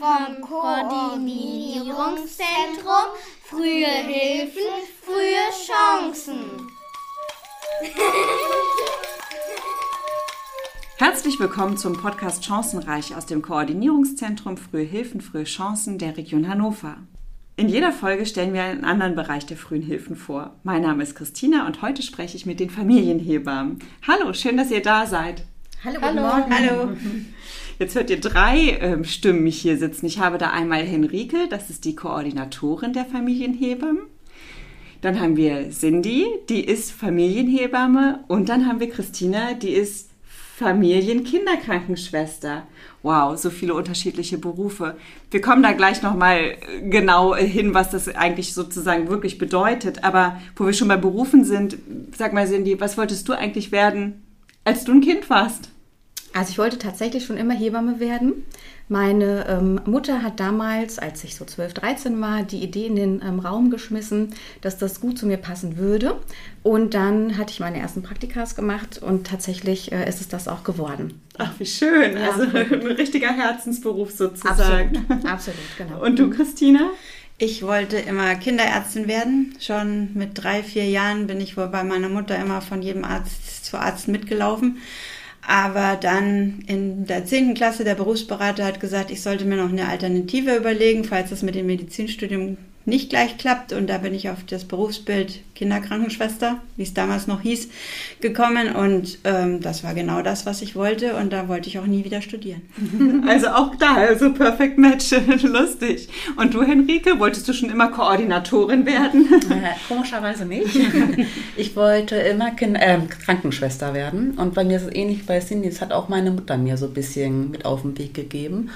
vom Koordinierungszentrum Frühe Hilfen, frühe Chancen. Herzlich willkommen zum Podcast Chancenreich aus dem Koordinierungszentrum Frühe Hilfen, frühe Chancen der Region Hannover. In jeder Folge stellen wir einen anderen Bereich der frühen Hilfen vor. Mein Name ist Christina und heute spreche ich mit den Familienhebammen. Hallo, schön, dass ihr da seid. Hallo, Hallo. Morgen. Hallo. Jetzt hört ihr drei ähm, Stimmen mich hier sitzen. Ich habe da einmal Henrike, das ist die Koordinatorin der Familienhebammen. Dann haben wir Cindy, die ist Familienhebamme. Und dann haben wir Christina, die ist Familien-Kinderkrankenschwester. Wow, so viele unterschiedliche Berufe. Wir kommen da gleich nochmal genau hin, was das eigentlich sozusagen wirklich bedeutet. Aber wo wir schon bei Berufen sind, sag mal Cindy, was wolltest du eigentlich werden, als du ein Kind warst? Also ich wollte tatsächlich schon immer Hebamme werden. Meine ähm, Mutter hat damals, als ich so 12, 13 war, die Idee in den ähm, Raum geschmissen, dass das gut zu mir passen würde. Und dann hatte ich meine ersten Praktikas gemacht und tatsächlich äh, ist es das auch geworden. Ach, wie schön. Ja. Also ein richtiger Herzensberuf sozusagen. Absolut, Absolut genau. Und du, Christina? Ich wollte immer Kinderärztin werden. Schon mit drei, vier Jahren bin ich wohl bei meiner Mutter immer von jedem Arzt zu Arzt mitgelaufen aber dann in der 10. Klasse der Berufsberater hat gesagt, ich sollte mir noch eine Alternative überlegen, falls das mit dem Medizinstudium nicht gleich klappt. Und da bin ich auf das Berufsbild Kinderkrankenschwester, wie es damals noch hieß, gekommen. Und ähm, das war genau das, was ich wollte. Und da wollte ich auch nie wieder studieren. Also auch da, also perfekt Match, lustig. Und du, Henrike, wolltest du schon immer Koordinatorin werden? Äh, komischerweise nicht. Ich wollte immer kind äh, Krankenschwester werden. Und bei mir ist es ähnlich bei Cindy. Das hat auch meine Mutter mir so ein bisschen mit auf den Weg gegeben.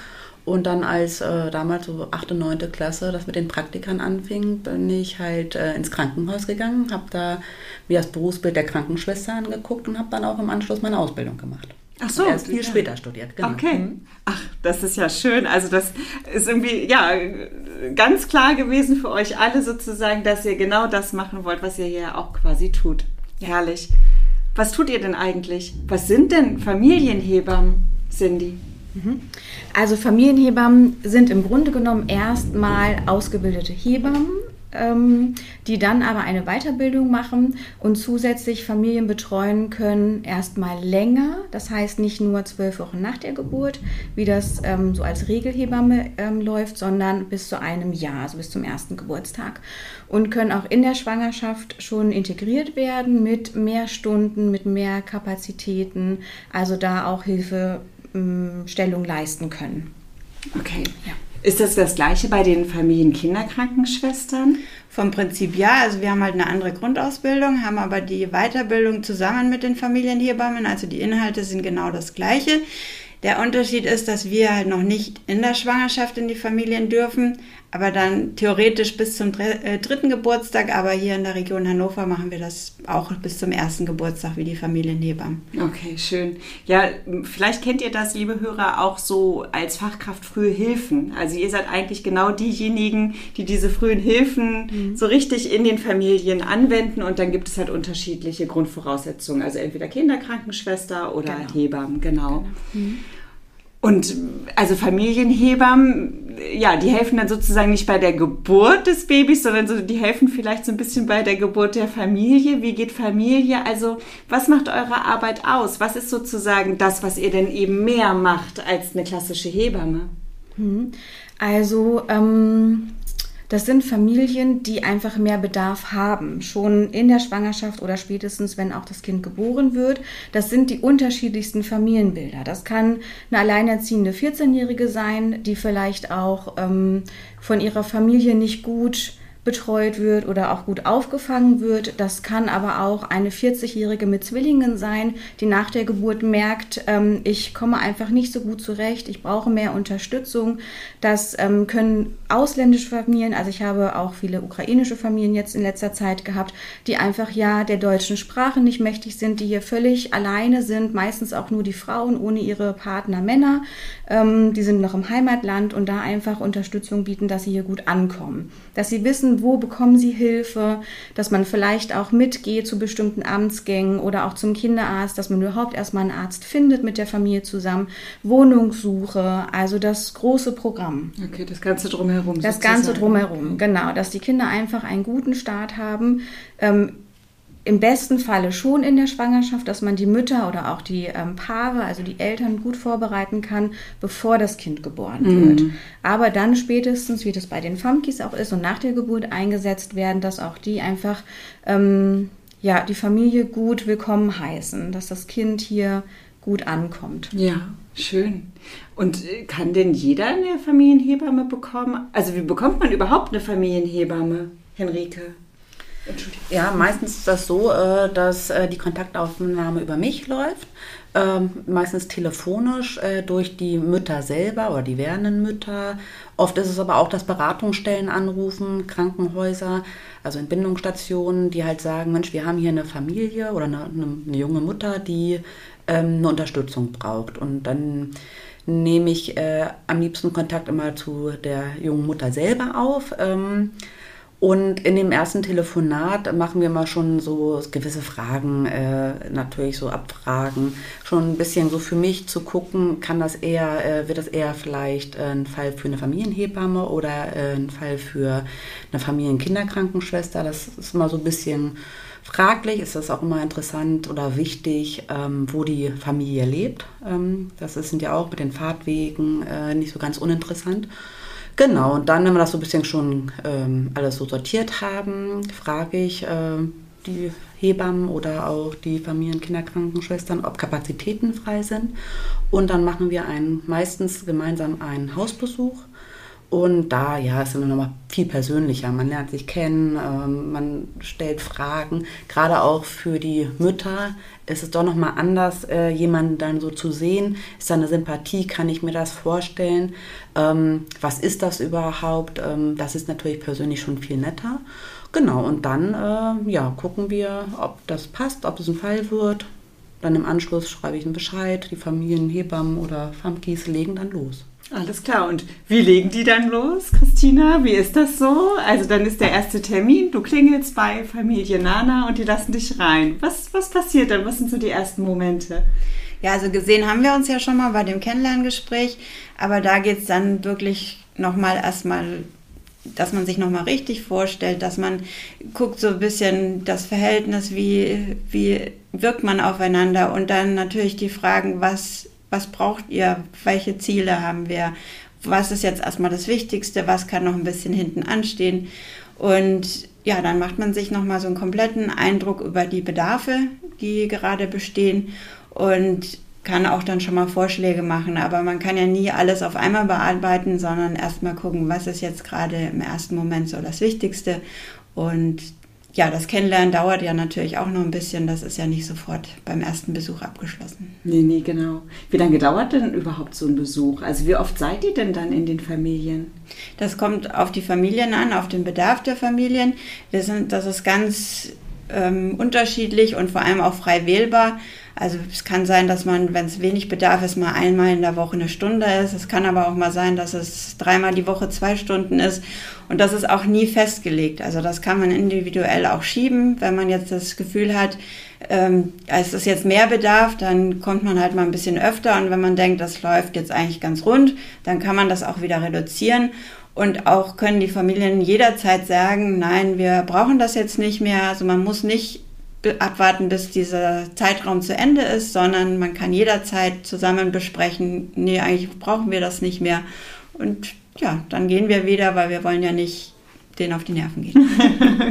Und dann als äh, damals so 8., 9. Klasse das mit den Praktikern anfing, bin ich halt äh, ins Krankenhaus gegangen, habe da mir das Berufsbild der Krankenschwester angeguckt und habe dann auch im Anschluss meine Ausbildung gemacht. Ach so. Erst viel ja. später studiert, genau. Okay. Mhm. Ach, das ist ja schön. Also das ist irgendwie, ja, ganz klar gewesen für euch alle sozusagen, dass ihr genau das machen wollt, was ihr hier auch quasi tut. Herrlich. Was tut ihr denn eigentlich? Was sind denn Familienhebammen, Cindy? Mhm. Also Familienhebammen sind im Grunde genommen erstmal ausgebildete Hebammen, ähm, die dann aber eine Weiterbildung machen und zusätzlich Familien betreuen können, erstmal länger, das heißt nicht nur zwölf Wochen nach der Geburt, wie das ähm, so als Regelhebamme ähm, läuft, sondern bis zu einem Jahr, also bis zum ersten Geburtstag. Und können auch in der Schwangerschaft schon integriert werden mit mehr Stunden, mit mehr Kapazitäten, also da auch Hilfe Stellung leisten können. Okay. Ja. Ist das das gleiche bei den Familienkinderkrankenschwestern? Vom Prinzip ja. Also wir haben halt eine andere Grundausbildung, haben aber die Weiterbildung zusammen mit den Familienhebammen. Also die Inhalte sind genau das gleiche. Der Unterschied ist, dass wir halt noch nicht in der Schwangerschaft in die Familien dürfen, aber dann theoretisch bis zum äh, dritten Geburtstag. Aber hier in der Region Hannover machen wir das auch bis zum ersten Geburtstag wie die Familienhebammen. Okay, schön. Ja, vielleicht kennt ihr das, liebe Hörer, auch so als Fachkraft frühe Hilfen. Also ihr seid eigentlich genau diejenigen, die diese frühen Hilfen mhm. so richtig in den Familien anwenden und dann gibt es halt unterschiedliche Grundvoraussetzungen. Also entweder Kinderkrankenschwester oder genau. Hebammen, genau. genau. Mhm. Und also Familienhebammen, ja, die helfen dann sozusagen nicht bei der Geburt des Babys, sondern so, die helfen vielleicht so ein bisschen bei der Geburt der Familie. Wie geht Familie? Also was macht eure Arbeit aus? Was ist sozusagen das, was ihr denn eben mehr macht als eine klassische Hebamme? Hm. Also ähm, das sind Familien, die einfach mehr Bedarf haben, schon in der Schwangerschaft oder spätestens, wenn auch das Kind geboren wird. Das sind die unterschiedlichsten Familienbilder. Das kann eine alleinerziehende 14-Jährige sein, die vielleicht auch ähm, von ihrer Familie nicht gut betreut wird oder auch gut aufgefangen wird. Das kann aber auch eine 40-Jährige mit Zwillingen sein, die nach der Geburt merkt, ähm, ich komme einfach nicht so gut zurecht, ich brauche mehr Unterstützung. Das ähm, können ausländische Familien, also ich habe auch viele ukrainische Familien jetzt in letzter Zeit gehabt, die einfach ja der deutschen Sprache nicht mächtig sind, die hier völlig alleine sind, meistens auch nur die Frauen ohne ihre Partner Männer. Ähm, die sind noch im Heimatland und da einfach Unterstützung bieten, dass sie hier gut ankommen. Dass sie wissen, wo bekommen sie Hilfe, dass man vielleicht auch mitgeht zu bestimmten Amtsgängen oder auch zum Kinderarzt, dass man überhaupt erstmal einen Arzt findet mit der Familie zusammen, Wohnungssuche, also das große Programm. Okay, das Ganze drumherum. Das Ganze drumherum, genau, dass die Kinder einfach einen guten Start haben. Ähm, im besten Falle schon in der Schwangerschaft, dass man die Mütter oder auch die ähm, Paare, also die Eltern gut vorbereiten kann, bevor das Kind geboren Mhm. wird. Aber dann spätestens, wie das bei den Famkis auch ist und nach der Geburt eingesetzt werden, dass auch die einfach ähm, ja, die Familie gut willkommen heißen, dass das Kind hier gut ankommt. Ja, schön. Und äh, kann denn jeder eine Familienhebamme bekommen? Also wie bekommt man überhaupt eine Familienhebamme, Henrike? Ja, meistens ist das so, äh, dass äh, die Kontaktaufnahme über mich läuft. Ähm, meistens telefonisch äh, durch die Mütter selber oder die werdenden Mütter. Oft ist es aber auch, dass Beratungsstellen anrufen, Krankenhäuser, also Entbindungsstationen, die halt sagen, Mensch, wir haben hier eine Familie oder eine, eine, junge Mutter, die ähm, eine Unterstützung braucht. Und dann nehme ich am liebsten Kontakt immer zu der jungen Mutter selber auf. Und in dem ersten Telefonat machen wir mal schon so gewisse Fragen, äh, natürlich so Abfragen, schon ein bisschen so für mich zu gucken, kann das eher, äh, wird das eher vielleicht äh, ein Fall für eine Familienhebamme oder äh, ein Fall für eine Familienkinderkrankenschwester. Das ist immer so ein bisschen fraglich, ist das auch immer interessant oder wichtig, ähm, wo die Familie lebt. Ähm, das ist, sind ja auch mit den Fahrtwegen äh, nicht so ganz uninteressant. Genau, und dann, wenn wir das so ein bisschen schon ähm, alles so sortiert haben, frage ich äh, die Hebammen oder auch die Familien-Kinderkrankenschwestern, ob Kapazitäten frei sind. Und dann machen wir einen, meistens gemeinsam einen Hausbesuch. Und da, ja, ist dann nochmal viel persönlicher. Man lernt sich kennen, ähm, man stellt Fragen. Gerade auch für die Mütter ist es doch nochmal anders, äh, jemanden dann so zu sehen. Ist da eine Sympathie? Kann ich mir das vorstellen? Ähm, was ist das überhaupt? Ähm, das ist natürlich persönlich schon viel netter. Genau, und dann äh, ja, gucken wir, ob das passt, ob es ein Fall wird. Dann im Anschluss schreibe ich einen Bescheid. Die Familien, Hebammen oder Famkis legen dann los. Alles klar. Und wie legen die dann los, Christina? Wie ist das so? Also dann ist der erste Termin, du klingelst bei Familie Nana und die lassen dich rein. Was, was passiert dann? Was sind so die ersten Momente? Ja, also gesehen haben wir uns ja schon mal bei dem Kennenlerngespräch, aber da geht es dann wirklich nochmal erstmal, dass man sich nochmal richtig vorstellt, dass man guckt so ein bisschen das Verhältnis, wie, wie wirkt man aufeinander und dann natürlich die Fragen, was, was braucht ihr, welche Ziele haben wir, was ist jetzt erstmal das Wichtigste, was kann noch ein bisschen hinten anstehen und ja, dann macht man sich nochmal so einen kompletten Eindruck über die Bedarfe, die gerade bestehen und kann auch dann schon mal Vorschläge machen. Aber man kann ja nie alles auf einmal bearbeiten, sondern erstmal gucken, was ist jetzt gerade im ersten Moment so das Wichtigste. Und ja, das Kennenlernen dauert ja natürlich auch noch ein bisschen. Das ist ja nicht sofort beim ersten Besuch abgeschlossen. Nee, nee, genau. Wie lange dauert denn überhaupt so ein Besuch? Also wie oft seid ihr denn dann in den Familien? Das kommt auf die Familien an, auf den Bedarf der Familien. Wir sind, das ist ganz ähm, unterschiedlich und vor allem auch frei wählbar. Also es kann sein, dass man, wenn es wenig Bedarf ist, mal einmal in der Woche eine Stunde ist. Es kann aber auch mal sein, dass es dreimal die Woche zwei Stunden ist. Und das ist auch nie festgelegt. Also das kann man individuell auch schieben. Wenn man jetzt das Gefühl hat, ähm, es ist jetzt mehr Bedarf, dann kommt man halt mal ein bisschen öfter. Und wenn man denkt, das läuft jetzt eigentlich ganz rund, dann kann man das auch wieder reduzieren. Und auch können die Familien jederzeit sagen, nein, wir brauchen das jetzt nicht mehr. Also man muss nicht abwarten, bis dieser Zeitraum zu Ende ist, sondern man kann jederzeit zusammen besprechen, nee, eigentlich brauchen wir das nicht mehr. Und ja, dann gehen wir wieder, weil wir wollen ja nicht denen auf die Nerven gehen.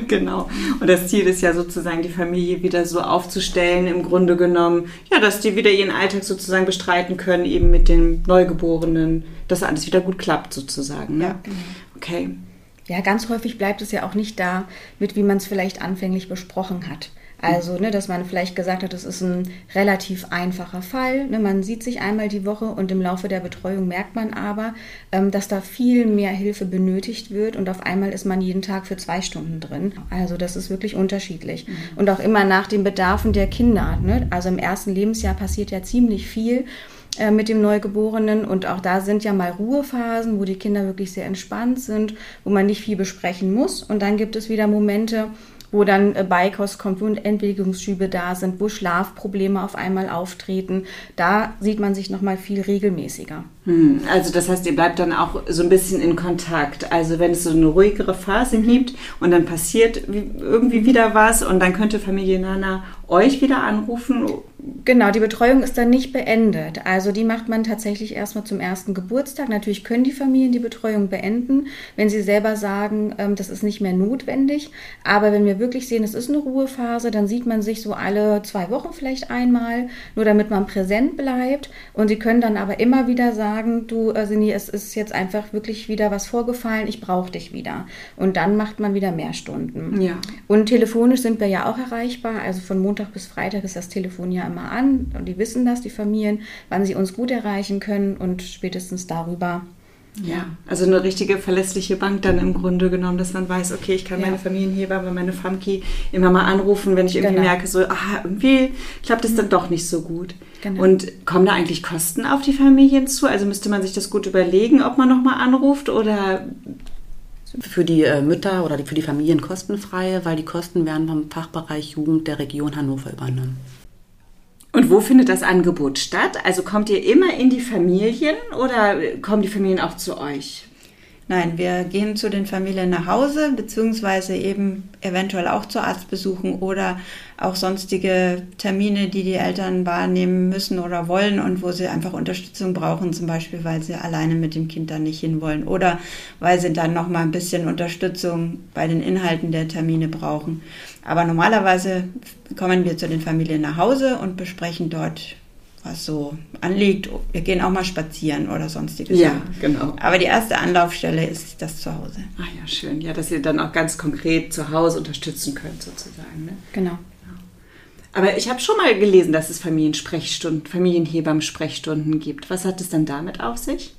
genau. Und das Ziel ist ja sozusagen, die Familie wieder so aufzustellen, im Grunde genommen, ja, dass die wieder ihren Alltag sozusagen bestreiten können, eben mit dem Neugeborenen, dass alles wieder gut klappt sozusagen. Ne? Ja. Okay. Ja, ganz häufig bleibt es ja auch nicht da mit, wie man es vielleicht anfänglich besprochen hat. Also, ne, dass man vielleicht gesagt hat, das ist ein relativ einfacher Fall. Ne, man sieht sich einmal die Woche und im Laufe der Betreuung merkt man aber, ähm, dass da viel mehr Hilfe benötigt wird und auf einmal ist man jeden Tag für zwei Stunden drin. Also das ist wirklich unterschiedlich. Mhm. Und auch immer nach den Bedarfen der Kinder. Ne? Also im ersten Lebensjahr passiert ja ziemlich viel. äh, mit dem Neugeborenen. Und auch da sind ja mal Ruhephasen, wo die Kinder wirklich sehr entspannt sind, wo man nicht viel besprechen muss. Und dann gibt es wieder Momente, wo dann äh, Beikost kommt, wo Entwicklungsschübe da sind, wo Schlafprobleme auf einmal auftreten. Da sieht man sich nochmal viel regelmäßiger. Hm, also das heißt, ihr bleibt dann auch so ein bisschen in Kontakt. Also wenn es so eine ruhigere Phase gibt und dann passiert irgendwie wieder was und dann könnte Familie Nana euch wieder anrufen Genau, die Betreuung ist dann nicht beendet. Also die macht man tatsächlich erstmal zum ersten Geburtstag. Natürlich können die Familien die Betreuung beenden, wenn sie selber sagen, ähm, das ist nicht mehr notwendig. Aber wenn wir wirklich sehen, es ist eine Ruhephase, dann sieht man sich so alle zwei Wochen vielleicht einmal, nur damit man präsent bleibt. Und sie können dann aber immer wieder sagen, du äh, Sini, es ist jetzt einfach wirklich wieder was vorgefallen, ich brauche dich wieder. Und dann macht man wieder mehr Stunden. Ja. Und telefonisch sind wir ja auch erreichbar. Also von Montag bis Freitag ist das Telefon ja immer an und die wissen das, die Familien, wann sie uns gut erreichen können und spätestens darüber. Ja, also eine richtige verlässliche Bank dann im Grunde genommen, dass man weiß, okay, ich kann ja. meine Familienhebamme, meine Famki immer mal anrufen, wenn ich irgendwie genau. merke, so, ah, irgendwie klappt es dann doch nicht so gut. Genau. Und kommen da eigentlich Kosten auf die Familien zu? Also müsste man sich das gut überlegen, ob man nochmal anruft oder für die äh, Mütter oder für die Familien kostenfrei, weil die Kosten werden vom Fachbereich Jugend der Region Hannover übernommen. Und wo findet das Angebot statt? Also kommt ihr immer in die Familien oder kommen die Familien auch zu euch? Nein, wir gehen zu den Familien nach Hause, beziehungsweise eben eventuell auch zu Arztbesuchen oder auch sonstige Termine, die die Eltern wahrnehmen müssen oder wollen und wo sie einfach Unterstützung brauchen, zum Beispiel, weil sie alleine mit dem Kind dann nicht hinwollen oder weil sie dann noch mal ein bisschen Unterstützung bei den Inhalten der Termine brauchen. Aber normalerweise kommen wir zu den Familien nach Hause und besprechen dort was so anliegt. Wir gehen auch mal spazieren oder sonstiges. Ja, genau. Aber die erste Anlaufstelle ist das Zuhause. Ah ja, schön. Ja, dass ihr dann auch ganz konkret zu Hause unterstützen könnt sozusagen. Ne? Genau. Aber ich habe schon mal gelesen, dass es Familiensprechstunden, Familienhebammensprechstunden gibt. Was hat es dann damit auf sich?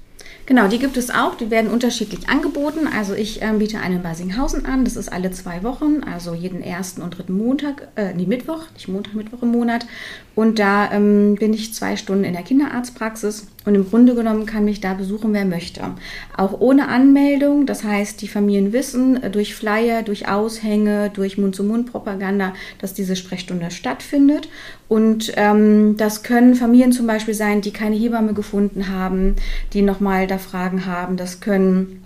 Genau, die gibt es auch. Die werden unterschiedlich angeboten. Also ich ähm, biete eine in Basinghausen an. Das ist alle zwei Wochen, also jeden ersten und dritten Montag, äh, nee, Mittwoch, nicht Montag, Mittwoch im Monat. Und da ähm, bin ich zwei Stunden in der Kinderarztpraxis und im Grunde genommen kann mich da besuchen, wer möchte. Auch ohne Anmeldung, das heißt, die Familien wissen äh, durch Flyer, durch Aushänge, durch Mund-zu-Mund-Propaganda, dass diese Sprechstunde stattfindet. Und ähm, das können Familien zum Beispiel sein, die keine Hebamme gefunden haben, die nochmal da Fragen haben. Das können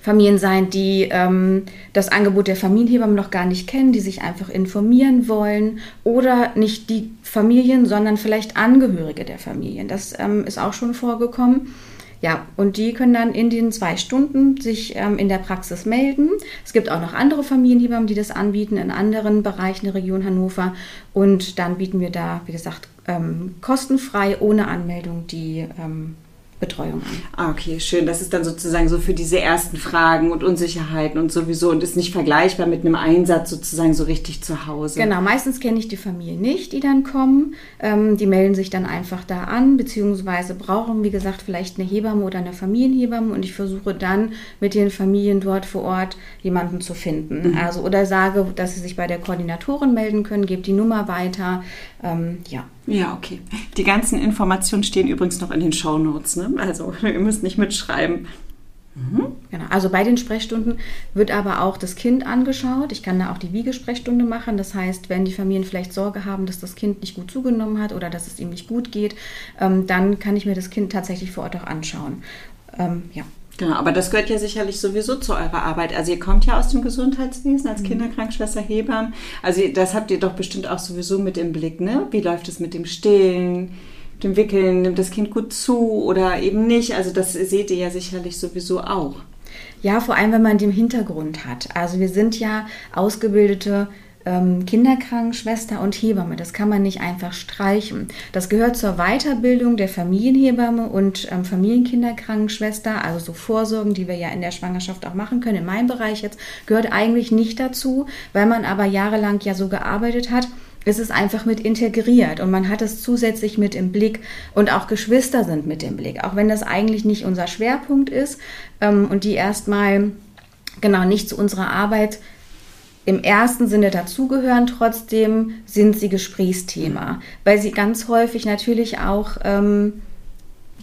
Familien sein, die ähm, das Angebot der Familienhebamme noch gar nicht kennen, die sich einfach informieren wollen oder nicht die Familien, sondern vielleicht Angehörige der Familien. Das ähm, ist auch schon vorgekommen. Ja, und die können dann in den zwei Stunden sich ähm, in der Praxis melden. Es gibt auch noch andere Familienhebammen, die das anbieten in anderen Bereichen der Region Hannover. Und dann bieten wir da, wie gesagt, ähm, kostenfrei, ohne Anmeldung die ähm, Betreuung an. Ah, okay, schön. Das ist dann sozusagen so für diese ersten Fragen und Unsicherheiten und sowieso und ist nicht vergleichbar mit einem Einsatz sozusagen so richtig zu Hause. Genau, meistens kenne ich die Familie nicht, die dann kommen. Ähm, die melden sich dann einfach da an, beziehungsweise brauchen, wie gesagt, vielleicht eine Hebamme oder eine Familienhebamme und ich versuche dann mit den Familien dort vor Ort jemanden zu finden. Mhm. Also oder sage, dass sie sich bei der Koordinatorin melden können, gebe die Nummer weiter. Ähm, ja. Ja, okay. Die ganzen Informationen stehen übrigens noch in den Show Notes. Ne? Also ihr müsst nicht mitschreiben. Mhm. Genau. Also bei den Sprechstunden wird aber auch das Kind angeschaut. Ich kann da auch die Wiegesprechstunde machen. Das heißt, wenn die Familien vielleicht Sorge haben, dass das Kind nicht gut zugenommen hat oder dass es ihm nicht gut geht, ähm, dann kann ich mir das Kind tatsächlich vor Ort auch anschauen. Ähm, ja. Genau, aber das gehört ja sicherlich sowieso zu eurer Arbeit. Also ihr kommt ja aus dem Gesundheitswesen als mhm. Kinderkrankschwester, Hebammen. Also das habt ihr doch bestimmt auch sowieso mit im Blick, ne? Wie läuft es mit dem Stillen, dem Wickeln? Nimmt das Kind gut zu oder eben nicht? Also das seht ihr ja sicherlich sowieso auch. Ja, vor allem, wenn man den Hintergrund hat. Also wir sind ja ausgebildete ähm, Kinderkrankenschwester und Hebamme. Das kann man nicht einfach streichen. Das gehört zur Weiterbildung der Familienhebamme und ähm, Familienkinderkrankenschwester, also so Vorsorgen, die wir ja in der Schwangerschaft auch machen können. In meinem Bereich jetzt gehört eigentlich nicht dazu, weil man aber jahrelang ja so gearbeitet hat es ist einfach mit integriert und man hat es zusätzlich mit im Blick und auch Geschwister sind mit im Blick, auch wenn das eigentlich nicht unser Schwerpunkt ist ähm, und die erstmal genau nicht zu unserer Arbeit im ersten Sinne dazugehören, trotzdem sind sie Gesprächsthema, weil sie ganz häufig natürlich auch ähm,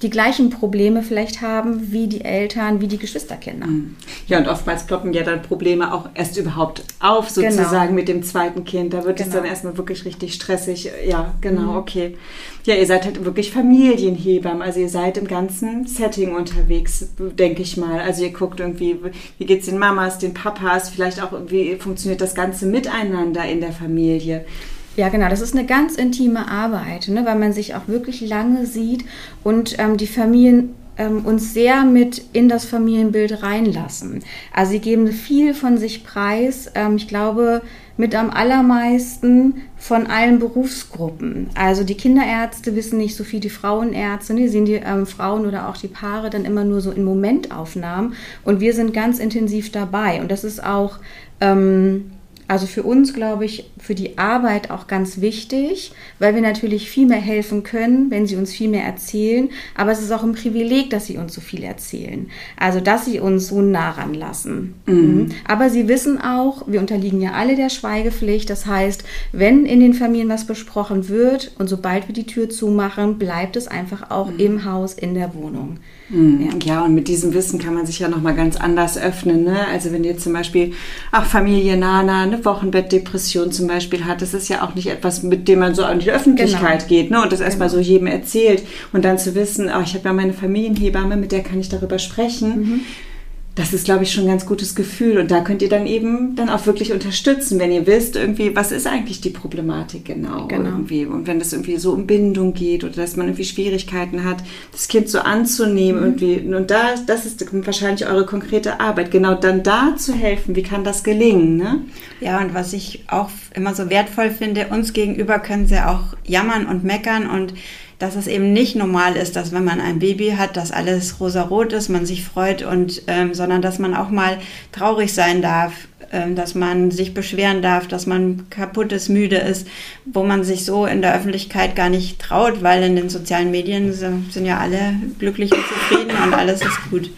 die gleichen Probleme vielleicht haben wie die Eltern, wie die Geschwisterkinder. Ja, und oftmals ploppen ja dann Probleme auch erst überhaupt auf, sozusagen Genau. mit dem zweiten Kind. Da wird es Genau. dann erstmal wirklich richtig stressig. Ja, genau, okay. Ja, ihr seid halt wirklich Familienhebammen. Also ihr seid im ganzen Setting unterwegs, denke ich mal. Also ihr guckt irgendwie, wie geht's den Mamas, den Papas, vielleicht auch wie funktioniert das ganze Miteinander in der Familie. Ja, genau. Das ist eine ganz intime Arbeit, ne, weil man sich auch wirklich lange sieht und ähm, die Familien ähm, uns sehr mit in das Familienbild reinlassen. Also sie geben viel von sich preis. Ähm, ich glaube, mit am allermeisten von allen Berufsgruppen. Also die Kinderärzte wissen nicht so viel, die Frauenärzte, ne, die sehen die ähm, Frauen oder auch die Paare dann immer nur so in Momentaufnahmen und wir sind ganz intensiv dabei. Und das ist auch also für uns, glaube ich, für die Arbeit auch ganz wichtig, weil wir natürlich viel mehr helfen können, wenn sie uns viel mehr erzählen. Aber es ist auch ein Privileg, dass sie uns so viel erzählen. Also, dass sie uns so nah ranlassen. Mhm. Aber sie wissen auch, wir unterliegen ja alle der Schweigepflicht. Das heißt, wenn in den Familien was besprochen wird und sobald wir die Tür zumachen, bleibt es einfach auch im Haus, in der Wohnung. Ja. ja, und mit diesem Wissen kann man sich ja nochmal ganz anders öffnen. Ne? Also wenn ihr zum Beispiel, ach, Familie Nana, eine Wochenbettdepression zum Beispiel hat, das ist ja auch nicht etwas, mit dem man so an die Öffentlichkeit Genau. geht ne? und das erstmal so jedem erzählt. Und dann zu wissen, ach, ich habe ja meine Familienhebamme, mit der kann ich darüber sprechen. Das ist, glaube ich, schon ein ganz gutes Gefühl. Und da könnt ihr dann eben dann auch wirklich unterstützen, wenn ihr wisst, irgendwie, was ist eigentlich die Problematik genau, Genau. irgendwie. Und wenn es irgendwie so um Bindung geht oder dass man irgendwie Schwierigkeiten hat, das Kind so anzunehmen irgendwie. Und da, das ist wahrscheinlich eure konkrete Arbeit, genau dann da zu helfen. Wie kann das gelingen, ne? Ja, und was ich auch immer so wertvoll finde, uns gegenüber können sie auch jammern und meckern und dass es eben nicht normal ist, dass wenn man ein Baby hat, dass alles rosarot ist, man sich freut und ähm, sondern dass man auch mal traurig sein darf, ähm, dass man sich beschweren darf, dass man kaputt ist, müde ist, wo man sich so in der Öffentlichkeit gar nicht traut, weil in den sozialen Medien sind, sind ja alle glücklich und zufrieden und alles ist gut.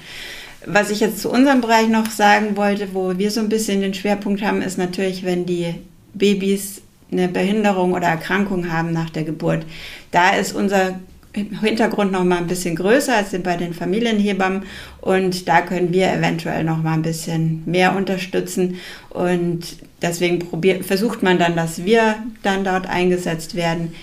Was ich jetzt zu unserem Bereich noch sagen wollte, wo wir so ein bisschen den Schwerpunkt haben, ist natürlich, wenn die Babys eine Behinderung oder Erkrankung haben nach der Geburt. Da ist unser Hintergrund noch mal ein bisschen größer als bei den Familienhebammen und da können wir eventuell noch mal ein bisschen mehr unterstützen und deswegen probiert, versucht man dann, dass wir dann dort eingesetzt werden.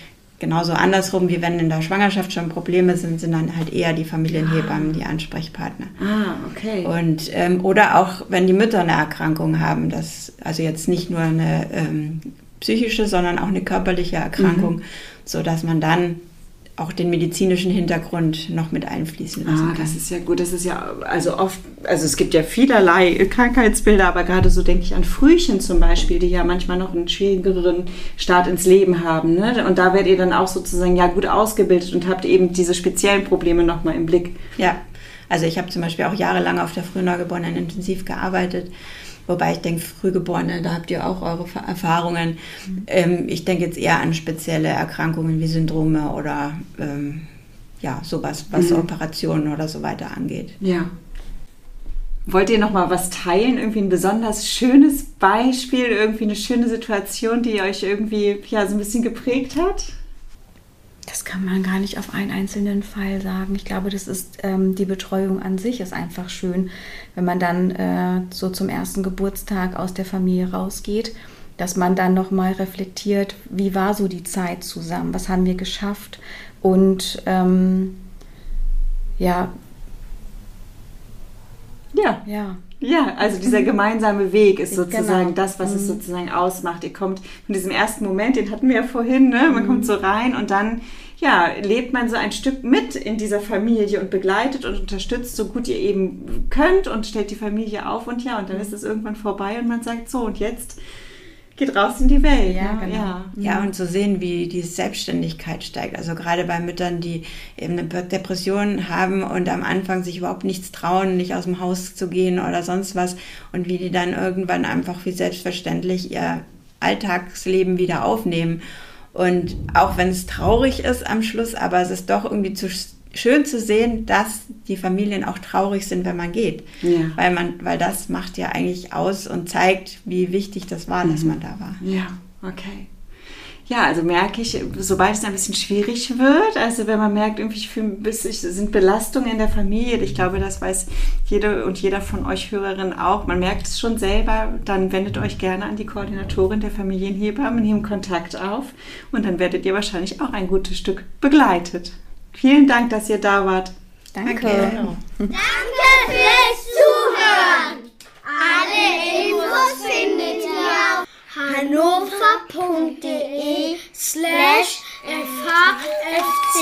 Genauso andersrum, wie wenn in der Schwangerschaft schon Probleme sind, sind dann halt eher die Familienhebammen die Ansprechpartner. Ah, okay. Und, ähm, oder auch, wenn die Mütter eine Erkrankung haben, das, also jetzt nicht nur eine ähm, psychische, sondern auch eine körperliche Erkrankung, Mhm. so dass man dann auch den medizinischen Hintergrund noch mit einfließen lassen Ah, kann. das ist ja gut. Das ist ja also oft, also es gibt ja vielerlei Krankheitsbilder, aber gerade so denke ich an Frühchen zum Beispiel, die ja manchmal noch einen schwierigeren Start ins Leben haben. Ne? Und da werdet ihr dann auch sozusagen ja gut ausgebildet und habt eben diese speziellen Probleme nochmal im Blick. Ja, also ich habe zum Beispiel auch jahrelang auf der Frühneugeborenen intensiv gearbeitet. Wobei ich denke, Frühgeborene, da habt ihr auch eure Erfahrungen. Ähm, ich denke jetzt eher an spezielle Erkrankungen wie Syndrome oder ähm, ja, sowas, was Operationen oder so weiter angeht. Ja. Wollt ihr noch mal was teilen? Irgendwie ein besonders schönes Beispiel, irgendwie eine schöne Situation, die euch irgendwie ja so ein bisschen geprägt hat? Das kann man gar nicht auf einen einzelnen Fall sagen. Ich glaube, das ist ähm, die Betreuung an sich ist einfach schön, wenn man dann äh, so zum ersten Geburtstag aus der Familie rausgeht, dass man dann noch mal reflektiert, wie war so die Zeit zusammen, was haben wir geschafft und ähm, ja, Ja. ja, Ja, also dieser gemeinsame Weg ist Genau. sozusagen das, was es sozusagen ausmacht. Ihr kommt von diesem ersten Moment, den hatten wir ja vorhin, ne? man kommt so rein und dann ja, lebt man so ein Stück mit in dieser Familie und begleitet und unterstützt, so gut ihr eben könnt und stellt die Familie auf und ja, und dann ist es irgendwann vorbei und man sagt so, und jetzt geht raus in die Welt. Ja, ne? genau. ja. Ja, und zu sehen, wie die Selbstständigkeit steigt. Also gerade bei Müttern, die eben eine Depression haben und am Anfang sich überhaupt nichts trauen, nicht aus dem Haus zu gehen oder sonst was. Und wie die dann irgendwann einfach wie selbstverständlich ihr Alltagsleben wieder aufnehmen. Und auch wenn es traurig ist am Schluss, aber es ist doch irgendwie zu schön zu sehen, dass die Familien auch traurig sind, wenn man geht. Ja. Weil man, weil das macht ja eigentlich aus und zeigt, wie wichtig das war, dass man da war. Ja, okay. ja, also merke ich, sobald es ein bisschen schwierig wird, also wenn man merkt, irgendwie ich fühle, es sind Belastungen in der Familie, ich glaube, das weiß jede und jeder von euch Hörerinnen auch, man merkt es schon selber, dann wendet euch gerne an die Koordinatorin der Familienhebammen, nehmt Kontakt auf und dann werdet ihr wahrscheinlich auch ein gutes Stück begleitet. Vielen Dank, dass ihr da wart. Danke. Okay. Danke fürs Zuhören. Alle Infos findet ihr auf hannover.de slash fhfc.